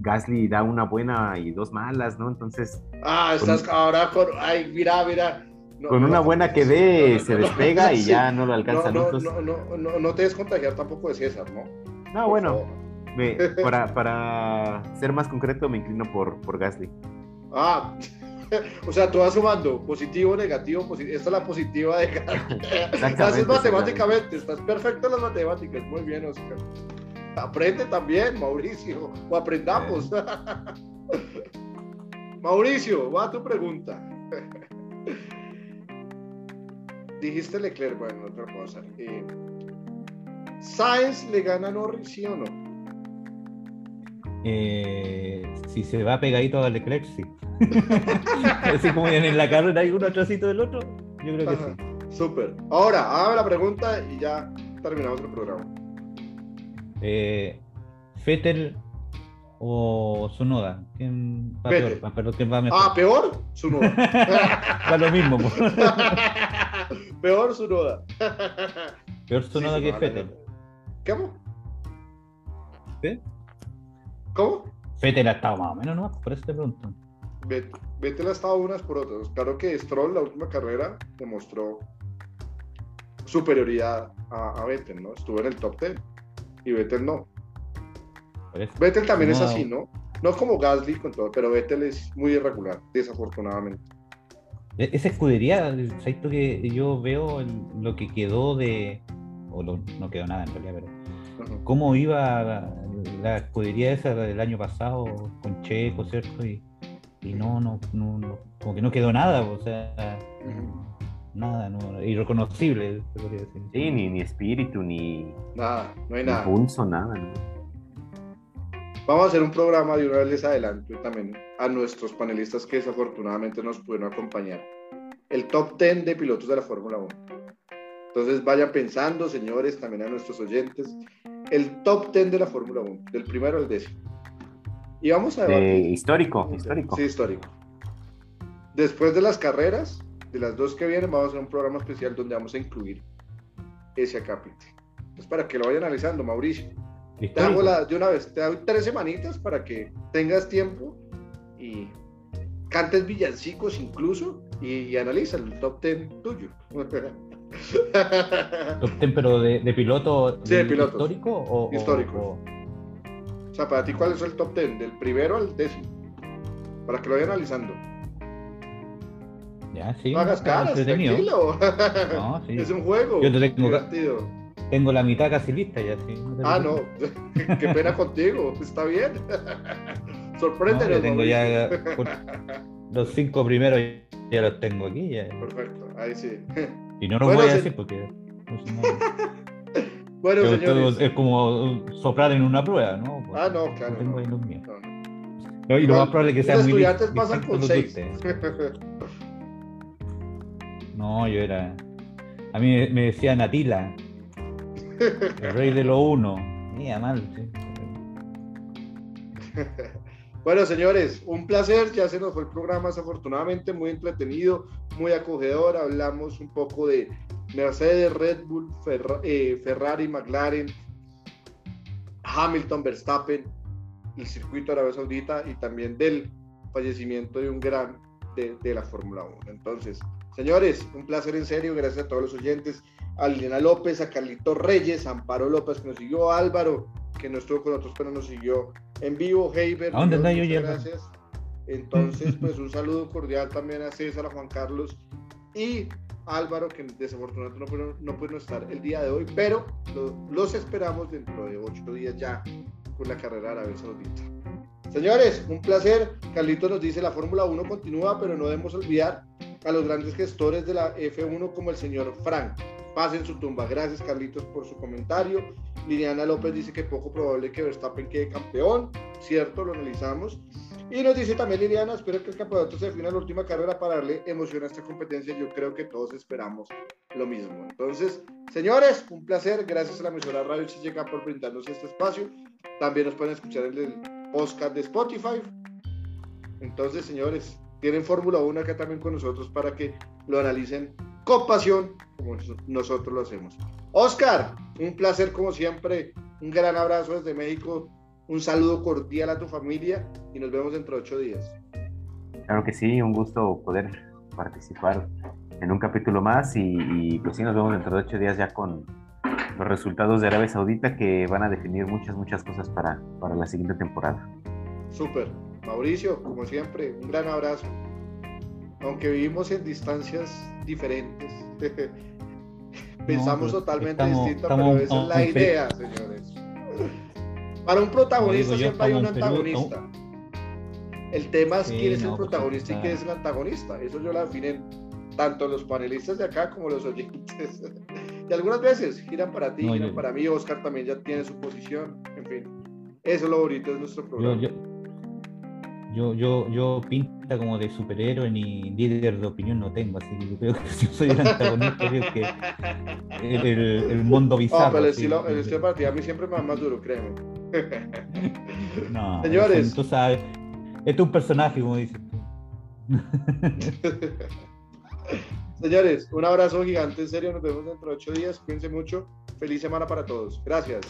Gasly da una buena y dos malas, ¿no? Entonces. Ah, estás ahora con. Ay, mira, mira. con una buena que dé, se despega y (laughs) ya no lo alcanza. No, no, no, no, no, te des contagiar tampoco de César, ¿no? No, bueno. (laughs) para, para ser más concreto, me inclino por, por Gasly. Ah, (laughs) o sea, tú vas sumando positivo, negativo, positivo. Esta es la positiva de cada. (laughs) (laughs) Haces matemáticamente, estás perfecto en las matemáticas. Muy bien, Oscar. Aprende también, Mauricio, o aprendamos. Mauricio, va a tu pregunta. Dijiste Leclerc, bueno, otra cosa. Eh, ¿Sainz le gana a Norris, sí o no? Eh, si se va pegadito a Leclerc, sí. (laughs) Así como en la carrera hay uno atrásito del otro, yo creo que sí. Súper. Ahora, haga la pregunta y ya terminamos el programa. Eh, Fettel o Sunoda? ¿Quién va peor? Ah, ¿quién va mejor? Ah, peor, Sunoda. (laughs) va lo mismo. (laughs) peor Sunoda. peor Sunoda que Fettel. ¿Cómo? ¿Qué? ¿Cómo? Fettel ha estado más o menos, ¿no? Por eso te pregunto. Vettel ha estado unas por otras. Claro que Stroll, la última carrera, demostró superioridad a, Vettel, ¿no? Estuvo en el top 10 y Vettel no. Vettel también es así, ¿no? No como Gasly con todo, pero Vettel es muy irregular, desafortunadamente. E, esa escudería, esto que yo veo lo que quedó de. O no quedó nada en realidad, pero. ¿Cómo iba la, escudería esa del año pasado con Checo, ¿cierto? Y, y no, no, no, como que no quedó nada, o sea, nada, no, irreconocible, decir. Sí, ni, ni espíritu, ni nada, no hay nada. Impulso, nada. Vamos a hacer un programa de una vez les adelanto también a nuestros panelistas que desafortunadamente nos pudieron acompañar. El top 10 de pilotos de la Fórmula 1. Entonces vayan pensando, señores, también a nuestros oyentes, el top 10 de la Fórmula 1, del primero al décimo. Y vamos a ver. histórico, histórico. Sí, histórico. después de las carreras, de las dos que vienen, vamos a hacer un programa especial donde vamos a incluir ese acápite. Es para que lo vaya analizando, Mauricio. Te hago la, de una vez, te doy tres semanitas para que tengas tiempo y cantes villancicos incluso y, analiza el top ten tuyo. (laughs) ¿Top ten pero de, piloto, sí, de piloto histórico o histórico? O, o... sea, para ti cuál es el top ten del primero al décimo, para que lo vaya analizando. Ya, sí. No hagas caras, tranquilo. No, sí. (laughs) Es un juego. Yo te tengo, divertido. tengo la mitad casi lista ya, sí. ah, no. (laughs) Qué pena contigo. Está bien. (laughs) Sorpréndenos. No, tengo ya los cinco primeros ya los tengo aquí. Ya. Perfecto, ahí sí. Y no los voy a decir porque. Bueno, señores. Es como soplar en una prueba, ¿no? ah, no, claro. tengo no, ahí los míos. No, y lo más probable es que sea muy. Los estudiantes pasan con seis. (laughs) No, yo era. A mí me decían Atila, el rey de lo uno. Mía, mal, sí. (laughs) Bueno, señores, un placer. Ya se nos fue el programa, desafortunadamente, muy entretenido, muy acogedor. Hablamos un poco de Mercedes, Red Bull, eh, Ferrari, McLaren, Hamilton, Verstappen, el circuito de Arabia Saudita y también del fallecimiento de un gran de, de la Fórmula 1. Entonces, Señores, un placer en serio, gracias a todos los oyentes, a Liliana López, a Carlito Reyes, a Amparo López que nos siguió, a Álvaro que no estuvo con nosotros pero nos siguió en vivo, Heiber. ¿A dónde está yo Gracias. Entonces, pues un saludo cordial también a César, a Juan Carlos y Álvaro, que desafortunadamente no pudieron, no estar el día de hoy, pero los, esperamos dentro de ocho días ya con la carrera Arabia Saudita. Señores, un placer. Carlito nos dice la Fórmula 1 continúa, pero no debemos olvidar a los grandes gestores de la F1 como el señor Frank. Pasen su tumba. Gracias Carlitos por su comentario. Liliana López dice que poco probable que Verstappen quede campeón. Cierto, lo analizamos. Y nos dice también Liliana, espero que el campeonato se defina la última carrera para darle emoción a esta competencia. Yo creo que todos esperamos lo mismo. Entonces, señores, un placer. Gracias a la emisora Radio llega por brindarnos este espacio. También nos pueden escuchar en el podcast de Spotify. Entonces, señores, tienen Fórmula 1 acá también con nosotros para que lo analicen con pasión como nosotros lo hacemos. Oscar, un placer como siempre, un gran abrazo desde México, un saludo cordial a tu familia y nos vemos dentro de ocho días. Claro que sí, un gusto poder participar en un capítulo más y, pues sí, nos vemos dentro de ocho días ya con los resultados de Arabia Saudita que van a definir muchas, muchas cosas para, para la siguiente temporada. Súper. Mauricio, como siempre, un gran abrazo. Aunque vivimos en distancias diferentes, (laughs) pensamos pues, totalmente distinto, pero esa es la idea, señores. Para un protagonista siempre hay un antagonista. El tema es quién es el protagonista y quién es el antagonista. Eso yo lo definen tanto los panelistas de acá como los oyentes. (laughs) y algunas veces giran para ti, giran para mí. Oscar también ya tiene su posición. En fin, eso es lo bonito de nuestro programa. Yo, yo, yo pinta como de superhéroe ni líder de opinión no tengo, así que yo creo que (laughs) si soy el antagonista, creo que el, el, mundo bizarro. (laughs) No, pero el estilo, el estilo para ti a mí siempre me va más duro, créeme. (laughs) No, señores. Tú sabes, es un personaje, como dices. (laughs) Señores, un abrazo gigante, en serio, nos vemos dentro de ocho días, cuídense mucho, feliz semana para todos, gracias.